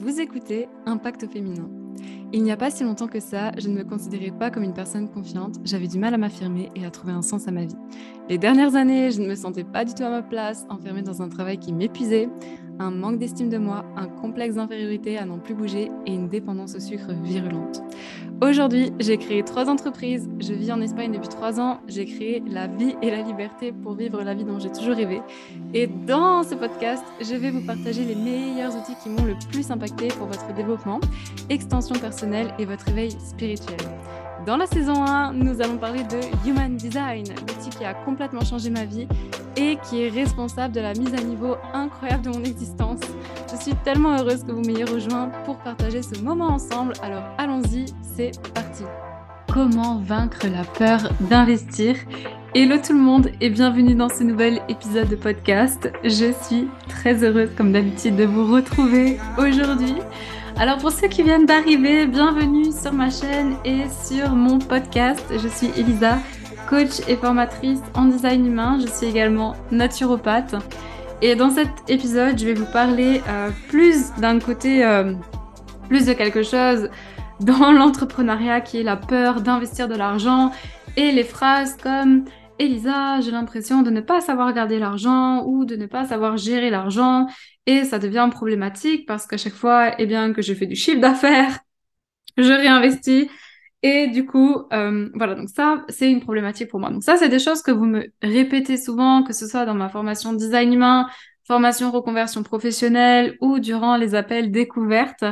Vous écoutez Impact féminin. Il n'y a pas si longtemps que ça, je ne me considérais pas comme une personne confiante, j'avais du mal à m'affirmer et à trouver un sens à ma vie. Les dernières années, je ne me sentais pas du tout à ma place, enfermée dans un travail qui m'épuisait, un manque d'estime de moi, un complexe d'infériorité à n'en plus bouger et une dépendance au sucre virulente. Aujourd'hui, j'ai créé trois entreprises, je vis en Espagne depuis trois ans, j'ai créé la vie et la liberté pour vivre la vie dont j'ai toujours rêvé. Et dans ce podcast, je vais vous partager les meilleurs outils qui m'ont le plus impacté pour votre développement, extension personnelle et votre éveil spirituel. Dans la saison 1, nous allons parler de Human Design, l'outil qui a complètement changé ma vie et qui est responsable de la mise à niveau incroyable de mon existence. Je suis tellement heureuse que vous m'ayez rejoint pour partager ce moment ensemble. Alors allons-y, c'est parti. Comment vaincre la peur d'investir? Hello tout le monde et bienvenue dans ce nouvel épisode de podcast. Je suis très heureuse comme d'habitude de vous retrouver aujourd'hui. Alors pour ceux qui viennent d'arriver, bienvenue sur ma chaîne et sur mon podcast. Je suis Elisa, coach et formatrice en design humain. Je suis également naturopathe. Et dans cet épisode, je vais vous parler euh, plus d'un côté, euh, plus de quelque chose dans l'entrepreneuriat qui est la peur d'investir de l'argent et les phrases comme Elisa, j'ai l'impression de ne pas savoir garder l'argent ou de ne pas savoir gérer l'argent et ça devient problématique parce qu'à chaque fois, eh bien, que je fais du chiffre d'affaires, je réinvestis et du coup, euh, voilà, donc ça, c'est une problématique pour moi. Donc ça, c'est des choses que vous me répétez souvent, que ce soit dans ma formation design humain, formation reconversion professionnelle ou durant les appels découvertes.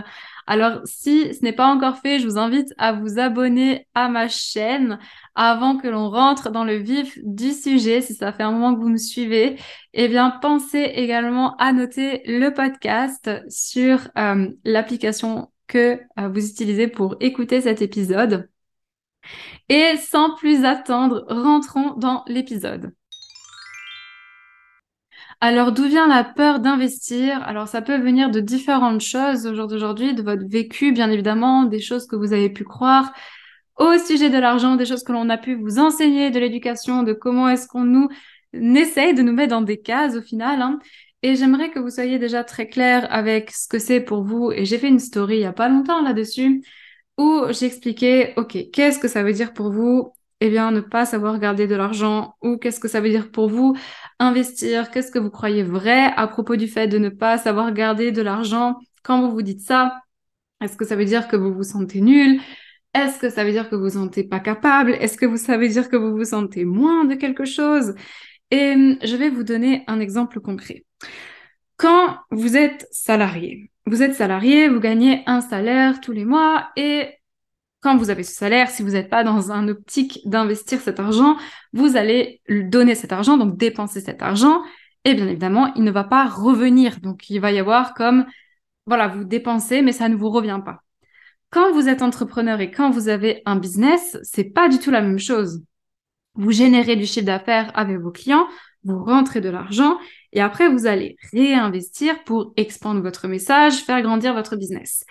Alors, si ce n'est pas encore fait, je vous invite à vous abonner à ma chaîne avant que l'on rentre dans le vif du sujet. Si ça fait un moment que vous me suivez, eh bien, pensez également à noter le podcast sur euh, l'application que euh, vous utilisez pour écouter cet épisode. Et sans plus attendre, rentrons dans l'épisode. Alors, d'où vient la peur d'investir? Alors, ça peut venir de différentes choses au jour d'aujourd'hui, de votre vécu, bien évidemment, des choses que vous avez pu croire au sujet de l'argent, des choses que l'on a pu vous enseigner, de l'éducation, de comment est-ce qu'on nous essaye de nous mettre dans des cases au final. Hein. Et j'aimerais que vous soyez déjà très clair avec ce que c'est pour vous. Et j'ai fait une story il y a pas longtemps là-dessus où j'expliquais, OK, qu'est-ce que ça veut dire pour vous? Eh bien, ne pas savoir garder de l'argent ou qu'est-ce que ça veut dire pour vous? Investir Qu'est-ce que vous croyez vrai à propos du fait de ne pas savoir garder de l'argent? Quand vous vous dites ça Est-ce que ça veut dire que vous vous sentez nul? Est-ce que ça veut dire que vous vous sentez pas capable? Est-ce que vous savez dire que vous vous sentez moins de quelque chose? Et je vais vous donner un exemple concret. Quand vous êtes salarié, vous êtes salarié, vous gagnez un salaire tous les mois et quand vous avez ce salaire, si vous n'êtes pas dans un optique d'investir cet argent, vous allez donner cet argent, donc dépenser cet argent, et bien évidemment, il ne va pas revenir. Donc, il va y avoir comme, voilà, vous dépensez, mais ça ne vous revient pas. Quand vous êtes entrepreneur et quand vous avez un business, c'est pas du tout la même chose. Vous générez du chiffre d'affaires avec vos clients, vous rentrez de l'argent et après vous allez réinvestir pour expandre votre message, faire grandir votre business.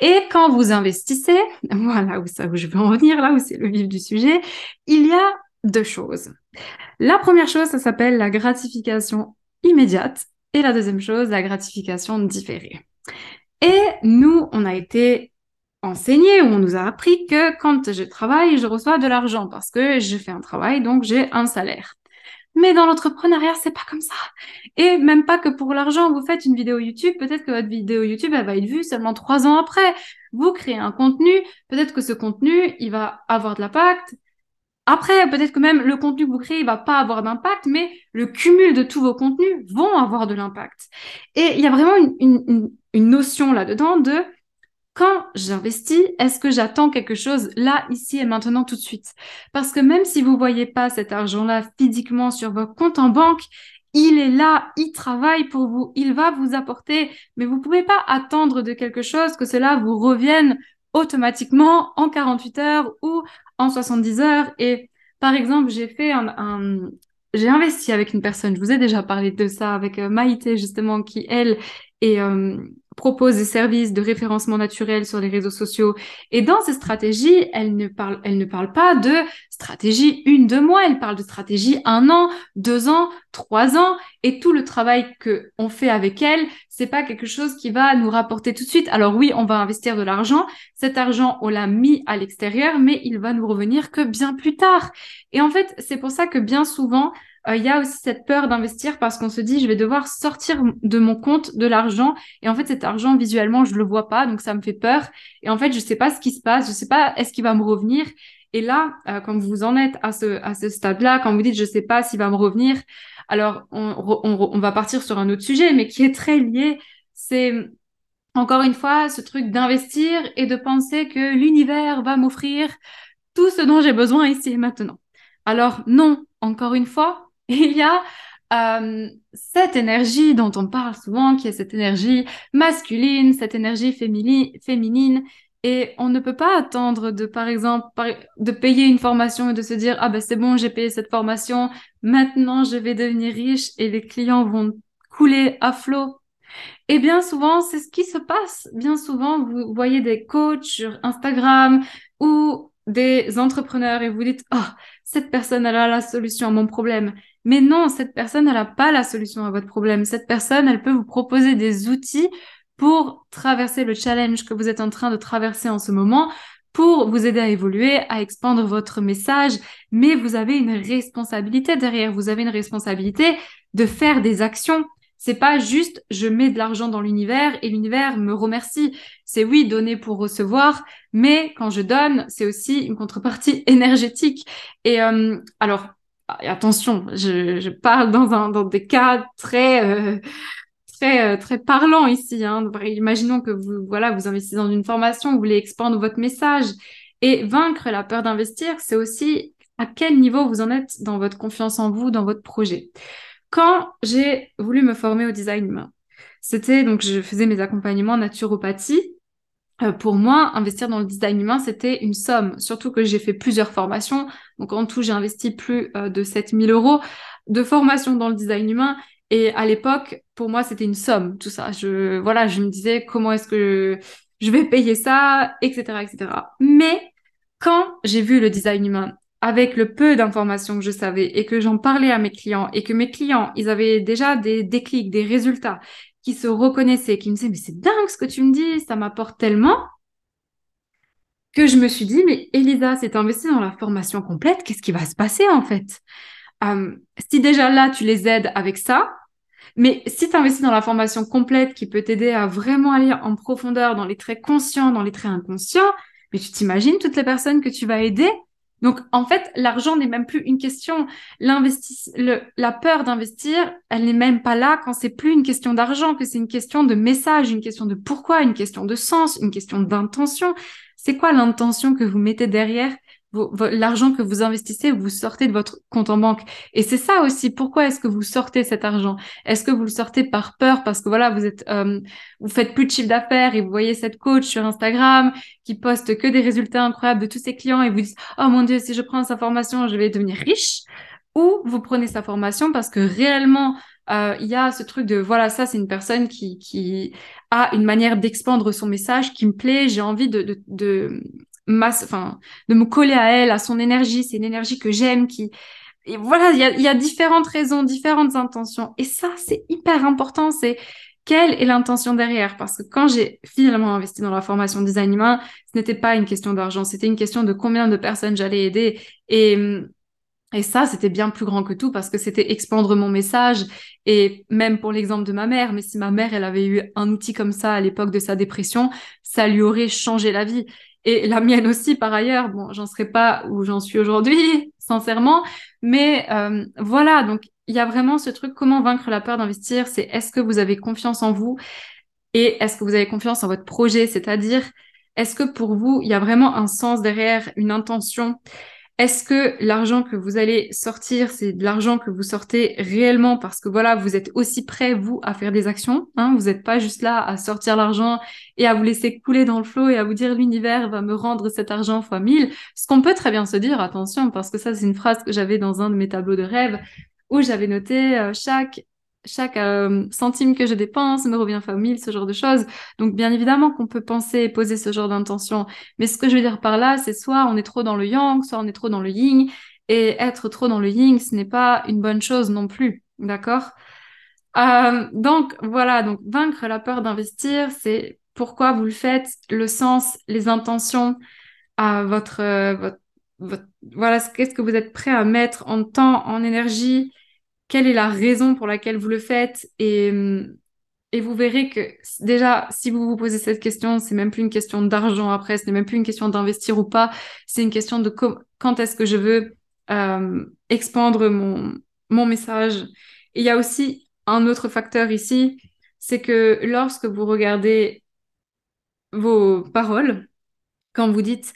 Et quand vous investissez, voilà où ça où je veux en venir, là où c'est le vif du sujet, il y a deux choses. La première chose, ça s'appelle la gratification immédiate et la deuxième chose, la gratification différée. Et nous, on a été enseigné on nous a appris que quand je travaille, je reçois de l'argent parce que je fais un travail, donc j'ai un salaire. Mais dans l'entrepreneuriat, c'est pas comme ça. Et même pas que pour l'argent. Vous faites une vidéo YouTube, peut-être que votre vidéo YouTube, elle va être vue seulement trois ans après. Vous créez un contenu, peut-être que ce contenu, il va avoir de l'impact. Après, peut-être que même le contenu que vous créez, il va pas avoir d'impact, mais le cumul de tous vos contenus vont avoir de l'impact. Et il y a vraiment une, une, une notion là-dedans de quand j'investis, est-ce que j'attends quelque chose là, ici et maintenant tout de suite? Parce que même si vous voyez pas cet argent-là physiquement sur votre compte en banque, il est là, il travaille pour vous, il va vous apporter, mais vous pouvez pas attendre de quelque chose que cela vous revienne automatiquement en 48 heures ou en 70 heures. Et par exemple, j'ai fait un, j'ai investi avec une personne, je vous ai déjà parlé de ça, avec euh, Maïté justement, qui elle et euh, propose des services de référencement naturel sur les réseaux sociaux. Et dans ces stratégies, elle ne parle, elle ne parle pas de stratégie une, deux mois, elle parle de stratégie un an, deux ans, trois ans. Et tout le travail que on fait avec elle, c'est pas quelque chose qui va nous rapporter tout de suite. Alors oui, on va investir de l'argent. Cet argent, on l'a mis à l'extérieur, mais il va nous revenir que bien plus tard. Et en fait, c'est pour ça que bien souvent, euh, il y a aussi cette peur d'investir parce qu'on se dit je vais devoir sortir de mon compte de l'argent et en fait cet argent visuellement je le vois pas donc ça me fait peur et en fait je sais pas ce qui se passe je sais pas est-ce qu'il va me revenir et là euh, quand vous en êtes à ce à ce stade-là quand vous dites je sais pas s'il va me revenir alors on va partir sur un autre sujet mais qui est très lié c'est encore une fois ce truc d'investir et de penser que l'univers va m'offrir tout ce dont j'ai besoin ici et maintenant. Alors non encore une fois il y a euh, cette énergie dont on parle souvent, qui est cette énergie masculine, cette énergie féminine, et on ne peut pas attendre de, par exemple, de payer une formation et de se dire, ah ben c'est bon, j'ai payé cette formation, maintenant je vais devenir riche et les clients vont couler à flot. Et bien souvent, c'est ce qui se passe. Bien souvent, vous voyez des coachs sur Instagram ou des entrepreneurs et vous dites, oh, cette personne, elle a la solution à mon problème. Mais non, cette personne, elle n'a pas la solution à votre problème. Cette personne, elle peut vous proposer des outils pour traverser le challenge que vous êtes en train de traverser en ce moment, pour vous aider à évoluer, à expandre votre message. Mais vous avez une responsabilité derrière. Vous avez une responsabilité de faire des actions. C'est pas juste je mets de l'argent dans l'univers et l'univers me remercie. C'est oui, donner pour recevoir, mais quand je donne, c'est aussi une contrepartie énergétique. Et euh, alors, attention, je, parle dans, des cas très, euh, très, euh, très parlants ici. Hein. Imaginons que vous, voilà, vous investissez dans une formation, vous voulez expandre votre message. Et vaincre la peur d'investir, c'est aussi à quel niveau vous en êtes dans votre confiance en vous, dans votre projet. Quand j'ai voulu me former au design humain, c'était donc je faisais mes accompagnements en naturopathie pour moi, investir dans le design humain, c'était une somme. Surtout que j'ai fait plusieurs formations. Donc en tout, j'ai investi plus euh, de 7000 euros de formation dans le design humain. Et à l'époque, pour moi, c'était une somme, tout ça. Je, voilà, je me disais comment est-ce que je vais payer ça, etc., etc. Mais quand j'ai vu le design humain avec le peu d'informations que je savais et que j'en parlais à mes clients et que mes clients, ils avaient déjà des déclics, des résultats qui se reconnaissaient, qui me disaient, mais c'est dingue ce que tu me dis, ça m'apporte tellement, que je me suis dit, mais Elisa s'est investie dans la formation complète, qu'est-ce qui va se passer en fait? Euh, Si déjà là, tu les aides avec ça, mais si tu investis dans la formation complète qui peut t'aider à vraiment aller en profondeur dans les traits conscients, dans les traits inconscients, mais tu t'imagines toutes les personnes que tu vas aider? Donc, en fait, l'argent n'est même plus une question. Le, la peur d'investir, elle n'est même pas là quand c'est plus une question d'argent, que c'est une question de message, une question de pourquoi, une question de sens, une question d'intention. C'est quoi l'intention que vous mettez derrière l'argent que vous investissez, vous sortez de votre compte en banque. Et c'est ça aussi. Pourquoi est-ce que vous sortez cet argent? Est-ce que vous le sortez par peur? Parce que voilà, vous êtes, euh, vous faites plus de chiffre d'affaires et vous voyez cette coach sur Instagram qui poste que des résultats incroyables de tous ses clients et vous dites oh mon dieu, si je prends sa formation, je vais devenir riche. Ou vous prenez sa formation parce que réellement euh, il y a ce truc de voilà ça c'est une personne qui qui a une manière d'expandre son message qui me plaît j'ai envie de, de, de de me coller à elle, à son énergie. C'est une énergie que j'aime, qui, et voilà, il y a, y a, différentes raisons, différentes intentions. Et ça, c'est hyper important. C'est quelle est l'intention derrière? Parce que quand j'ai finalement investi dans la formation design humain, ce n'était pas une question d'argent, c'était une question de combien de personnes j'allais aider. Et, et ça, c'était bien plus grand que tout parce que c'était expandre mon message. Et même pour l'exemple de ma mère, mais si ma mère, elle avait eu un outil comme ça à l'époque de sa dépression, ça lui aurait changé la vie et la mienne aussi par ailleurs. Bon, j'en serais pas où j'en suis aujourd'hui, sincèrement, mais euh, voilà. Donc il y a vraiment ce truc comment vaincre la peur d'investir? C'est est-ce que vous avez confiance en vous? Et est-ce que vous avez confiance en votre projet, c'est-à-dire est-ce que pour vous il y a vraiment un sens derrière, une intention? Est-ce que l'argent que vous allez sortir, c'est de l'argent que vous sortez réellement parce que voilà, vous êtes aussi prêt, vous, à faire des actions. Hein? Vous n'êtes pas juste là à sortir l'argent et à vous laisser couler dans le flot et à vous dire l'univers va me rendre cet argent fois mille. Ce qu'on peut très bien se dire, attention, parce que ça, c'est une phrase que j'avais dans un de mes tableaux de rêve où j'avais noté euh, chaque chaque euh, centime que je dépense me revient fois mille, ce genre de choses. Donc bien évidemment qu'on peut penser et poser ce genre d'intention. Mais ce que je veux dire par là, c'est soit on est trop dans le yang, soit on est trop dans le yin. Et être trop dans le yin, ce n'est pas une bonne chose non plus. D'accord? Euh, Donc voilà, donc vaincre la peur d'investir, c'est pourquoi vous le faites, le sens, les intentions, votre, euh, votre voilà, qu'est-ce que vous êtes prêt à mettre en temps, en énergie, quelle est la raison pour laquelle vous le faites et, et vous verrez que déjà, si vous vous posez cette question, c'est même plus une question d'argent après, ce n'est même plus une question d'investir ou pas, c'est une question de quand est-ce que je veux euh, expandre mon, mon message. Il y a aussi un autre facteur ici, c'est que lorsque vous regardez vos paroles, quand vous dites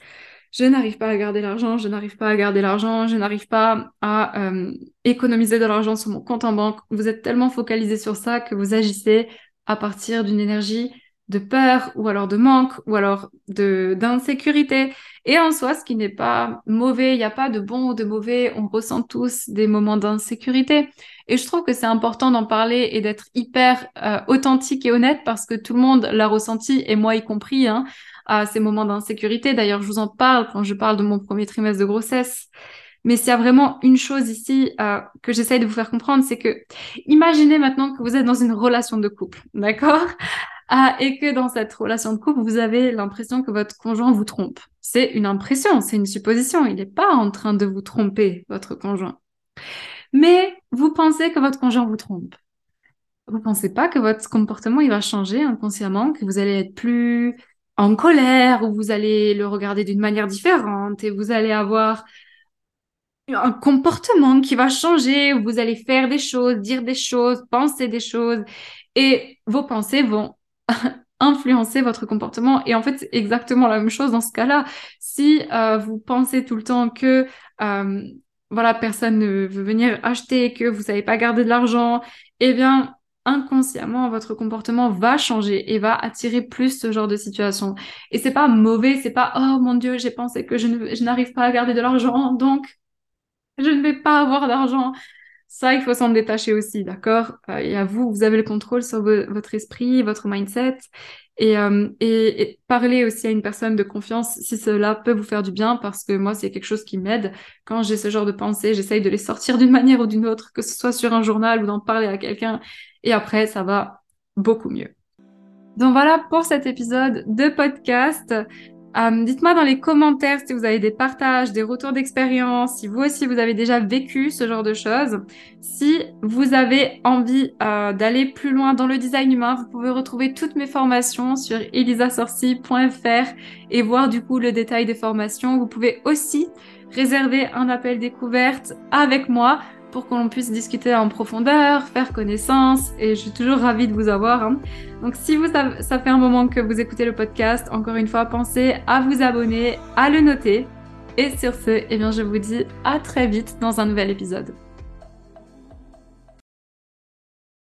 je n'arrive pas à garder l'argent, je n'arrive pas à garder l'argent, je n'arrive pas à euh, économiser de l'argent sur mon compte en banque. Vous êtes tellement focalisé sur ça que vous agissez à partir d'une énergie de peur ou alors de manque ou alors de d'insécurité. Et en soi, ce qui n'est pas mauvais, il n'y a pas de bon ou de mauvais, on ressent tous des moments d'insécurité. Et je trouve que c'est important d'en parler et d'être hyper euh, authentique et honnête parce que tout le monde l'a ressenti et moi y compris. Hein à ces moments d'insécurité. D'ailleurs, je vous en parle quand je parle de mon premier trimestre de grossesse. Mais s'il y a vraiment une chose ici euh, que j'essaye de vous faire comprendre, c'est que imaginez maintenant que vous êtes dans une relation de couple, d'accord? Ah, Et que dans cette relation de couple, vous avez l'impression que votre conjoint vous trompe. C'est une impression, c'est une supposition. Il n'est pas en train de vous tromper, votre conjoint. Mais vous pensez que votre conjoint vous trompe. Vous pensez pas que votre comportement il va changer inconsciemment, que vous allez être plus en colère, ou vous allez le regarder d'une manière différente et vous allez avoir un comportement qui va changer, vous allez faire des choses, dire des choses, penser des choses, et vos pensées vont influencer votre comportement. Et en fait, c'est exactement la même chose dans ce cas-là. Si euh, vous pensez tout le temps que euh, voilà, personne ne veut venir acheter, que vous savez pas garder de l'argent, eh bien, inconsciemment, votre comportement va changer et va attirer plus ce genre de situation. Et c'est pas mauvais, c'est pas oh mon dieu, j'ai pensé que je n'arrive pas à garder de l'argent, donc je ne vais pas avoir d'argent. Ça, il faut s'en détacher aussi, d'accord? Euh, Et à vous, vous avez le contrôle sur votre esprit, votre mindset. Euh, et, et, parler aussi à une personne de confiance si cela peut vous faire du bien, parce que moi, c'est quelque chose qui m'aide. Quand j'ai ce genre de pensée, j'essaye de les sortir d'une manière ou d'une autre, que ce soit sur un journal ou d'en parler à quelqu'un. Et après, ça va beaucoup mieux. Donc voilà pour cet épisode de podcast. Euh, dites-moi dans les commentaires si vous avez des partages, des retours d'expérience, si vous aussi vous avez déjà vécu ce genre de choses. Si vous avez envie euh, d'aller plus loin dans le design humain, vous pouvez retrouver toutes mes formations sur elisasorci.fr et voir du coup le détail des formations. Vous pouvez aussi réserver un appel découverte avec moi pour qu'on puisse discuter en profondeur, faire connaissance. Et je suis toujours ravie de vous avoir. Hein. Donc si vous, ça, fait un moment que vous écoutez le podcast, encore une fois, pensez à vous abonner, à le noter. Et sur ce, eh bien, je vous dis à très vite dans un nouvel épisode.